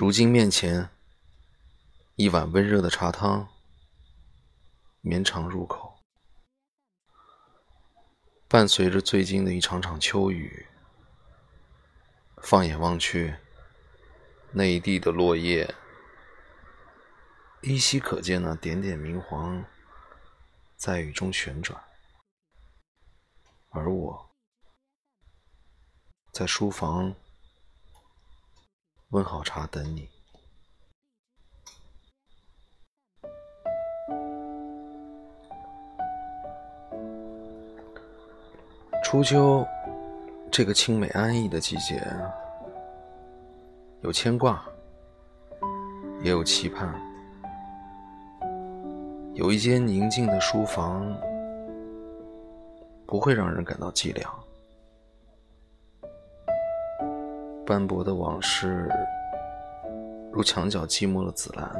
如今面前一碗温热的茶汤，绵长入口，伴随着最近的一场场秋雨。放眼望去，那一地的落叶，依稀可见那点点明黄，在雨中旋转。而我，在书房温好茶等你。初秋。这个清美安逸的季节，有牵挂，也有期盼。有一间宁静的书房，不会让人感到寂寥。斑驳的往事，如墙角寂寞的紫兰，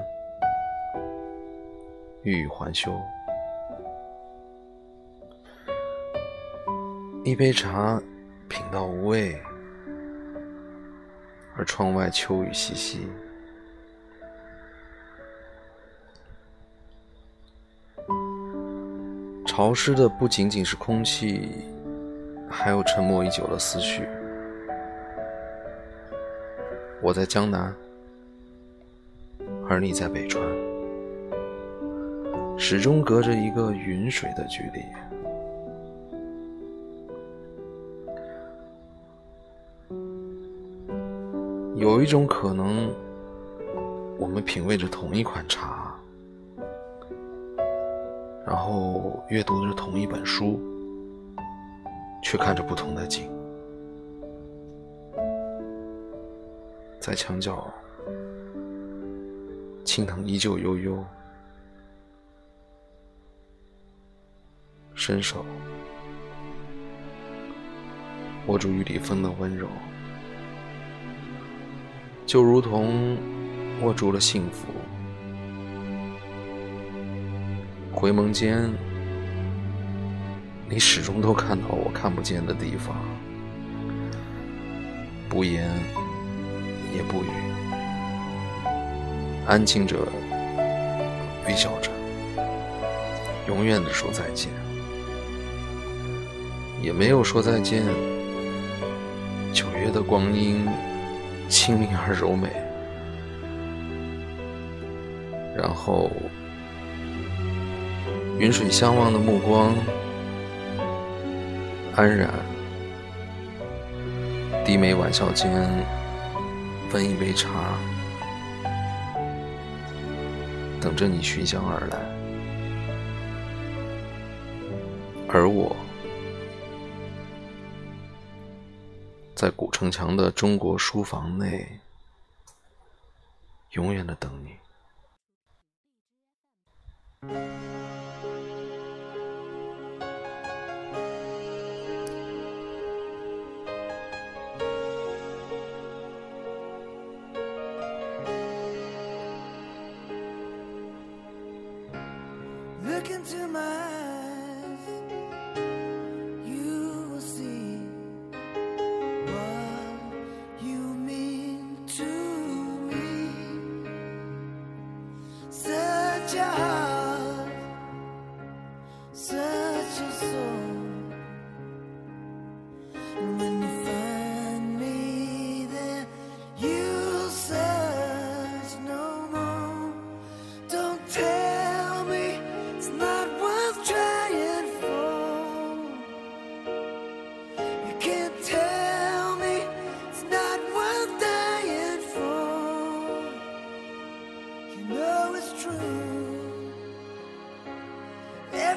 欲语还休。一杯茶。品到无味，而窗外秋雨淅淅，潮湿的不仅仅是空气，还有沉默已久的思绪。我在江南，而你在北川，始终隔着一个云水的距离。有一种可能，我们品味着同一款茶，然后阅读着同一本书，却看着不同的景。在墙角，青藤依旧悠悠，伸手握住雨里风的温柔。就如同握住了幸福，回眸间，你始终都看到我看不见的地方，不言也不语，安静着，微笑着，永远的说再见，也没有说再见，九月的光阴。清明而柔美，然后云水相望的目光安然，低眉玩笑间温一杯茶，等着你寻香而来，而我。在古城墙的中国书房内，永远的等你。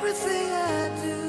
everything I do.